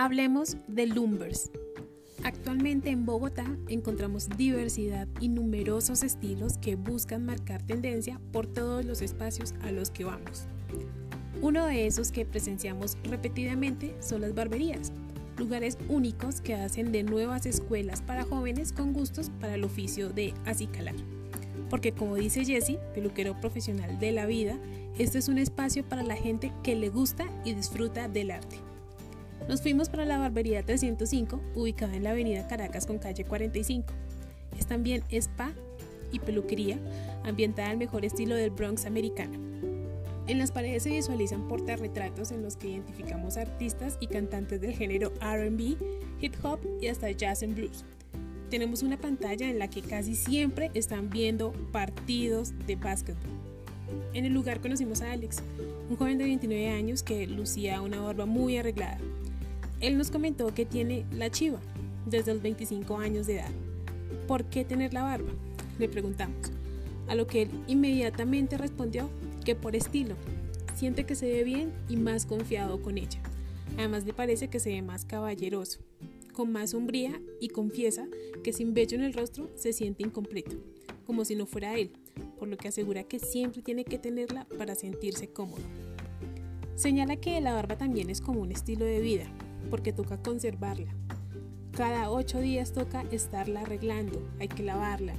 Hablemos de Lumbers. Actualmente en Bogotá encontramos diversidad y numerosos estilos que buscan marcar tendencia por todos los espacios a los que vamos. Uno de esos que presenciamos repetidamente son las barberías, lugares únicos que hacen de nuevas escuelas para jóvenes con gustos para el oficio de acicalar. Porque como dice Jesse, peluquero profesional de la vida, este es un espacio para la gente que le gusta y disfruta del arte. Nos fuimos para la barbería 305, ubicada en la avenida Caracas con calle 45. Es también spa y peluquería, ambientada al mejor estilo del Bronx americano. En las paredes se visualizan portarretratos en los que identificamos artistas y cantantes del género RB, hip hop y hasta jazz and blues. Tenemos una pantalla en la que casi siempre están viendo partidos de básquetbol. En el lugar conocimos a Alex, un joven de 29 años que lucía una barba muy arreglada. Él nos comentó que tiene la chiva desde los 25 años de edad. ¿Por qué tener la barba? Le preguntamos. A lo que él inmediatamente respondió que por estilo. Siente que se ve bien y más confiado con ella. Además le parece que se ve más caballeroso, con más sombría y confiesa que sin vello en el rostro se siente incompleto, como si no fuera él, por lo que asegura que siempre tiene que tenerla para sentirse cómodo. Señala que la barba también es como un estilo de vida, porque toca conservarla. Cada ocho días toca estarla arreglando, hay que lavarla,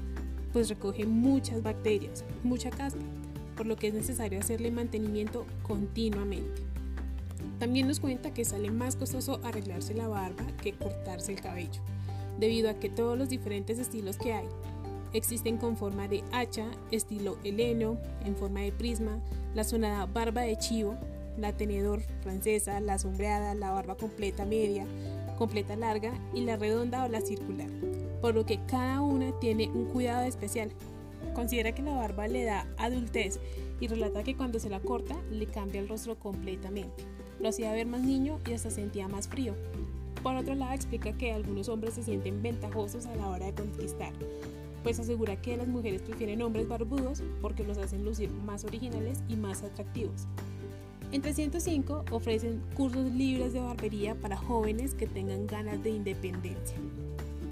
pues recoge muchas bacterias, mucha caspa, por lo que es necesario hacerle mantenimiento continuamente. También nos cuenta que sale más costoso arreglarse la barba que cortarse el cabello, debido a que todos los diferentes estilos que hay existen con forma de hacha, estilo heleno, en forma de prisma, la sonada barba de chivo, la tenedor francesa, la sombreada, la barba completa media, completa larga y la redonda o la circular, por lo que cada una tiene un cuidado especial. Considera que la barba le da adultez y relata que cuando se la corta le cambia el rostro completamente. Lo hacía ver más niño y hasta sentía más frío. Por otro lado, explica que algunos hombres se sienten ventajosos a la hora de conquistar, pues asegura que las mujeres prefieren hombres barbudos porque los hacen lucir más originales y más atractivos. En 305 ofrecen cursos libres de barbería para jóvenes que tengan ganas de independencia.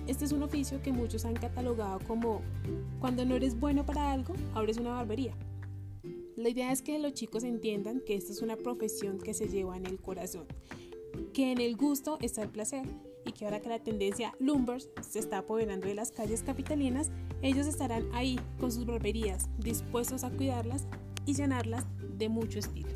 Este es un oficio que muchos han catalogado como cuando no eres bueno para algo, abres una barbería. La idea es que los chicos entiendan que esta es una profesión que se lleva en el corazón, que en el gusto está el placer y que ahora que la tendencia Lumbers se está apoderando de las calles capitalinas, ellos estarán ahí con sus barberías, dispuestos a cuidarlas y llenarlas de mucho estilo.